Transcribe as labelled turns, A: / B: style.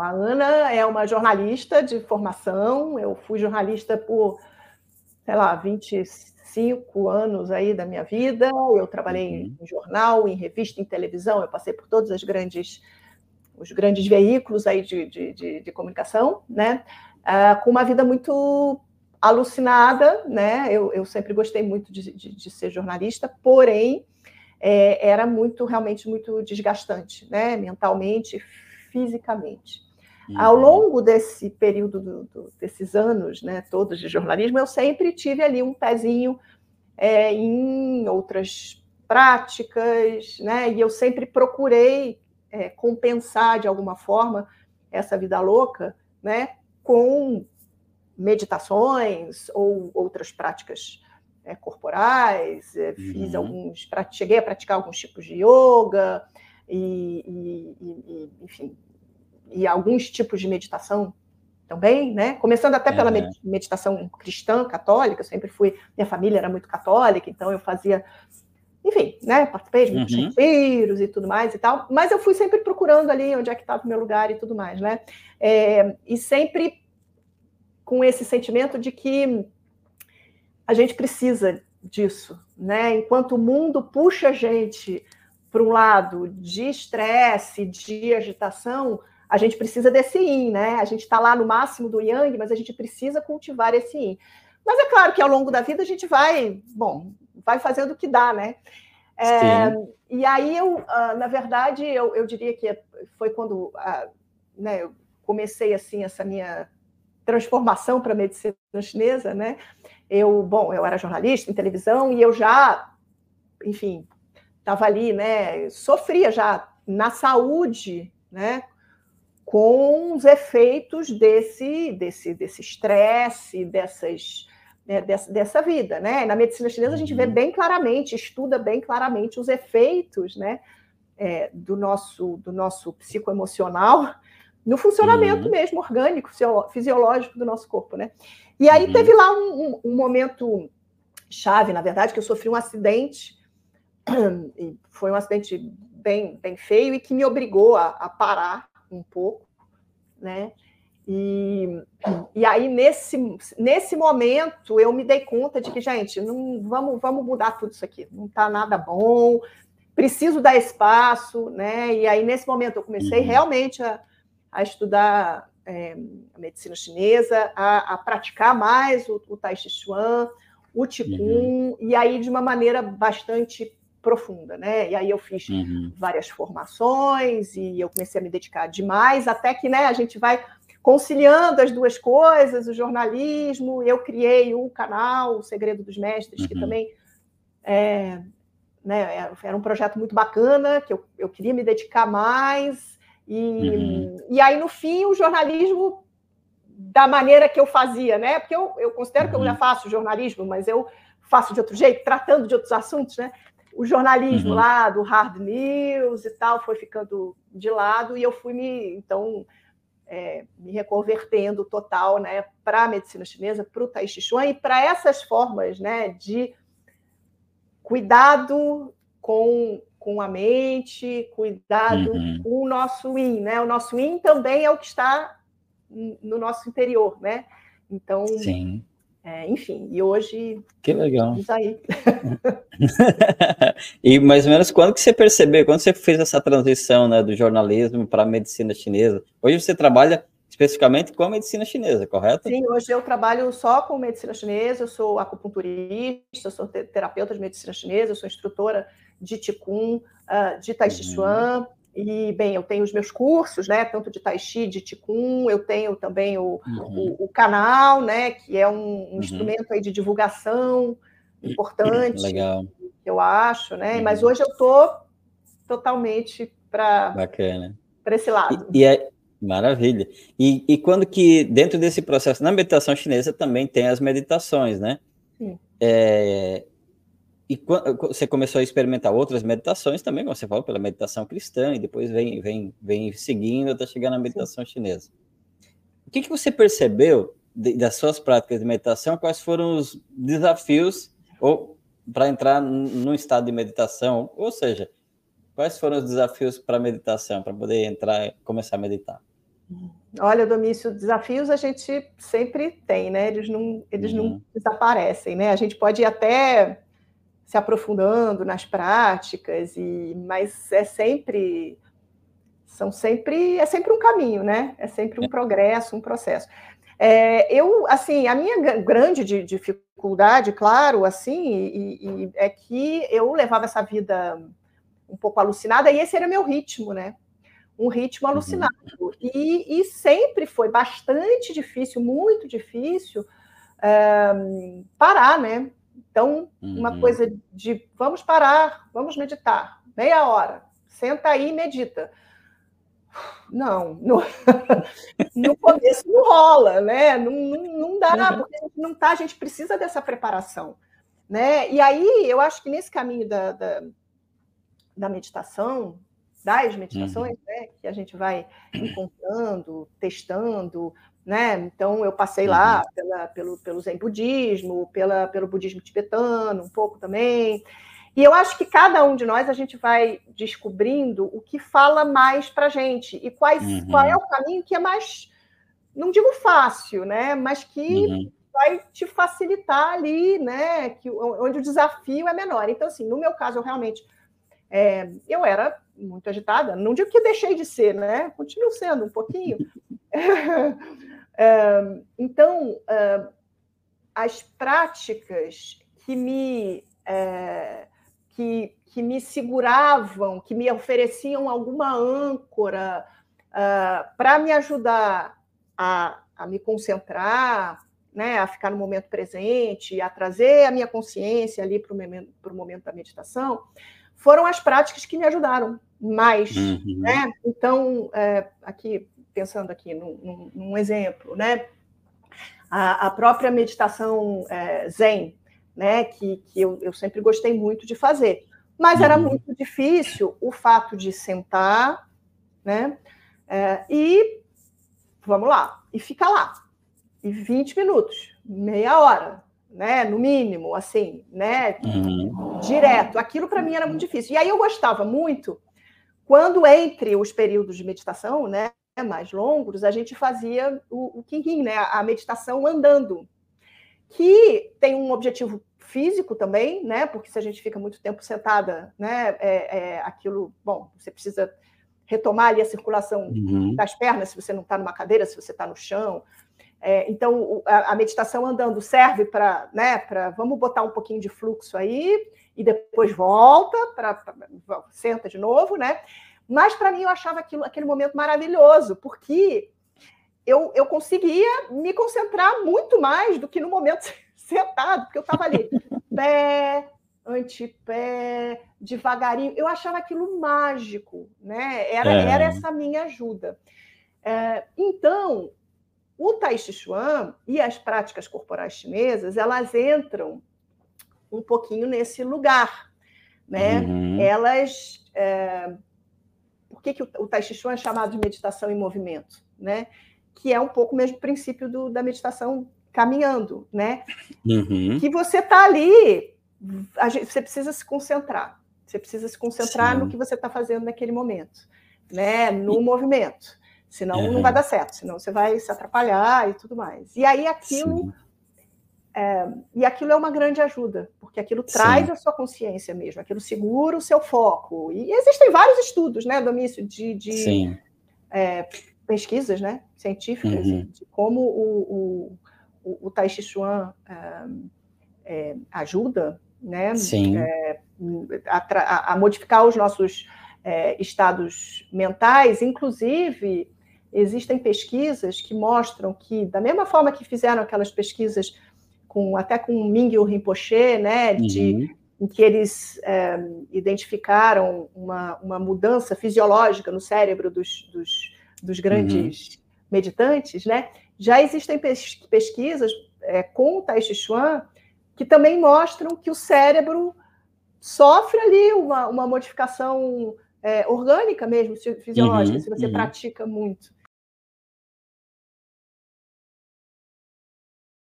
A: A Ana é uma jornalista de formação, eu fui jornalista por, sei lá, 25 anos aí da minha vida, eu trabalhei uhum. em jornal, em revista, em televisão, eu passei por todos os grandes, os grandes veículos aí de, de, de, de comunicação, né? Uh, com uma vida muito alucinada, né? Eu, eu sempre gostei muito de, de, de ser jornalista, porém é, era muito, realmente muito desgastante, né? Mentalmente, fisicamente. Uhum. Ao longo desse período, do, do, desses anos, né, todos de jornalismo, eu sempre tive ali um pezinho é, em outras práticas, né? E eu sempre procurei é, compensar de alguma forma essa vida louca, né? Com meditações ou outras práticas é, corporais, é, fiz uhum. alguns, cheguei a praticar alguns tipos de yoga e, e, e, enfim, e alguns tipos de meditação também, né? Começando até pela uhum. meditação cristã, católica, eu sempre fui, minha família era muito católica, então eu fazia, enfim, né? Participei de muitos uhum. retiros e tudo mais e tal, mas eu fui sempre procurando ali onde é que estava o meu lugar e tudo mais, né? É, e sempre com esse sentimento de que a gente precisa disso, né? Enquanto o mundo puxa a gente para um lado de estresse, de agitação, a gente precisa desse yin, né? A gente está lá no máximo do yang, mas a gente precisa cultivar esse yin. Mas é claro que ao longo da vida a gente vai, bom, vai fazendo o que dá, né? É, e aí eu, ah, na verdade, eu, eu diria que foi quando ah, né, eu comecei assim essa minha transformação para a medicina chinesa, né? Eu, bom, eu era jornalista em televisão e eu já, enfim, estava ali, né? Sofria já na saúde, né? Com os efeitos desse desse desse estresse, dessas né, dessa, dessa vida, né? Na medicina chinesa a gente vê uhum. bem claramente, estuda bem claramente os efeitos, né? É, do nosso do nosso psicoemocional no funcionamento uhum. mesmo orgânico, fisiológico do nosso corpo, né? E aí uhum. teve lá um, um, um, momento chave, na verdade, que eu sofri um acidente, foi um acidente bem, bem feio e que me obrigou a, a parar um pouco, né? E, e aí, nesse, nesse momento, eu me dei conta de que, gente, não vamos, vamos mudar tudo isso aqui, não está nada bom, preciso dar espaço, né? E aí, nesse momento, eu comecei uhum. realmente a, a estudar é, a medicina chinesa, a, a, praticar mais o, o Tai Chi Chuan, o Qigong, uhum. e aí de uma maneira bastante profunda, né? E aí eu fiz uhum. várias formações e eu comecei a me dedicar demais, até que né, a gente vai conciliando as duas coisas, o jornalismo, eu criei o canal O Segredo dos Mestres, uhum. que também é, né, era um projeto muito bacana, que eu, eu queria me dedicar mais, e, uhum. e aí, no fim, o jornalismo da maneira que eu fazia, né? Porque eu, eu considero que eu já uhum. faço jornalismo, mas eu faço de outro jeito, tratando de outros assuntos, né? O jornalismo uhum. lá do hard news e tal foi ficando de lado e eu fui me então é, me reconvertendo total, né, para a medicina chinesa, para o Tai Chi Chuan e para essas formas, né, de cuidado com com a mente, cuidado uhum. com o nosso yin, né? O nosso yin também é o que está no nosso interior, né? Então, Sim. É, enfim, e hoje.
B: Que legal. Aí. e mais ou menos quando que você percebeu, quando você fez essa transição né, do jornalismo para a medicina chinesa? Hoje você trabalha especificamente com a medicina chinesa, correto?
A: Sim, hoje eu trabalho só com medicina chinesa, eu sou acupunturista, sou terapeuta de medicina chinesa, eu sou instrutora de Qigong, uh, de Tai Chi uhum. E, bem, eu tenho os meus cursos, né, tanto de Tai Chi, de Qigong, eu tenho também o, uhum. o, o, canal, né, que é um, um uhum. instrumento aí de divulgação importante,
B: Legal.
A: eu acho, né, mas uhum. hoje eu estou totalmente para esse lado.
B: E, e é, maravilha. E, e quando que, dentro desse processo, na meditação chinesa também tem as meditações, né? Sim. É, e você começou a experimentar outras meditações também, como você falou, pela meditação cristã, e depois vem, vem, vem seguindo até chegar na meditação Sim. chinesa. O que, que você percebeu de, das suas práticas de meditação? Quais foram os desafios ou para entrar num estado de meditação? Ou seja, quais foram os desafios para a meditação, para poder entrar e começar a meditar?
A: Olha, Domício, desafios a gente sempre tem, né? Eles não, eles uhum. não desaparecem, né? A gente pode ir até se aprofundando nas práticas, e mas é sempre são sempre é sempre um caminho, né? É sempre um é. progresso, um processo. É, eu, assim, a minha grande dificuldade, claro, assim, e, e é que eu levava essa vida um pouco alucinada e esse era meu ritmo, né? Um ritmo uhum. alucinado. E, e, sempre foi bastante difícil, muito difícil é, parar, né? Então, uhum. uma coisa de vamos parar, vamos meditar, meia hora, senta aí e medita. Não, no, no começo não rola, né? Não, não, não dá, uhum. porque a gente não tá, a gente precisa dessa preparação. Né? E aí eu acho que nesse caminho da, da, da meditação, das meditações, uhum. né, que a gente vai encontrando, testando, né? Então eu passei lá uhum. pela, pelo, pelo Zen budismo, pela, pelo budismo tibetano, um pouco também. E eu acho que cada um de nós a gente vai descobrindo o que fala mais para gente e quais, uhum. qual é o caminho que é mais, não digo fácil, né? Mas que uhum. vai te facilitar ali, né? Que, onde o desafio é menor. Então, assim, no meu caso, eu realmente é, eu era muito agitada. Não digo que deixei de ser, né? Continuo sendo um pouquinho. então, as práticas que me é, que, que me seguravam, que me ofereciam alguma âncora uh, para me ajudar a, a me concentrar, né, a ficar no momento presente, a trazer a minha consciência ali para o momento, momento da meditação, foram as práticas que me ajudaram mais. Uhum. Né? Então, é, aqui, pensando aqui num, num, num exemplo, né? a, a própria meditação é, Zen, né, que, que eu, eu sempre gostei muito de fazer. Mas era uhum. muito difícil o fato de sentar, né, é, e vamos lá, e ficar lá, e 20 minutos, meia hora, né, no mínimo, assim, né, uhum. direto. Aquilo para mim era muito difícil. E aí eu gostava muito quando entre os períodos de meditação, né, mais longos, a gente fazia o, o Kinhin, né, a meditação andando que tem um objetivo físico também, né? Porque se a gente fica muito tempo sentada, né? É, é aquilo, bom, você precisa retomar ali a circulação uhum. das pernas, se você não está numa cadeira, se você está no chão. É, então, a, a, meditação andando serve para, né, para vamos botar um pouquinho de fluxo aí e depois volta, para senta de novo, né? Mas para mim eu achava aquilo, aquele momento maravilhoso, porque eu, eu conseguia me concentrar muito mais do que no momento sentado, porque eu estava ali, pé, antepé, devagarinho. Eu achava aquilo mágico, né? Era, é. era essa minha ajuda. É, então, o Tai Chi Chuan e as práticas corporais chinesas, elas entram um pouquinho nesse lugar, né? Uhum. Elas... É, por que, que o, o Tai Chi Chuan é chamado de meditação em movimento, né? que é um pouco o mesmo princípio do, da meditação caminhando, né? Uhum. Que você está ali, gente, você precisa se concentrar. Você precisa se concentrar Sim. no que você está fazendo naquele momento, né? No e... movimento. Senão uhum. não vai dar certo, senão você vai se atrapalhar e tudo mais. E aí aquilo. É, e aquilo é uma grande ajuda, porque aquilo traz Sim. a sua consciência mesmo, aquilo segura o seu foco. E existem vários estudos, né, Domício, de, de é, pesquisas né, científicas uhum. de como o, o, o Tai Chi Chuan é, é, ajuda né, é, a, a, modificar os nossos é, estados mentais, inclusive existem pesquisas que mostram que, da mesma forma que fizeram aquelas pesquisas com até com Mingyu Rinpoche, né, de, uhum. em que eles é, identificaram uma, uma mudança fisiológica no cérebro dos, dos dos grandes uhum. meditantes, né? Já existem pesquisas é, com o Tai Chi Chuan que também mostram que o cérebro sofre ali uma, uma modificação é, orgânica mesmo, fisiológica, uhum, se você uhum. pratica muito.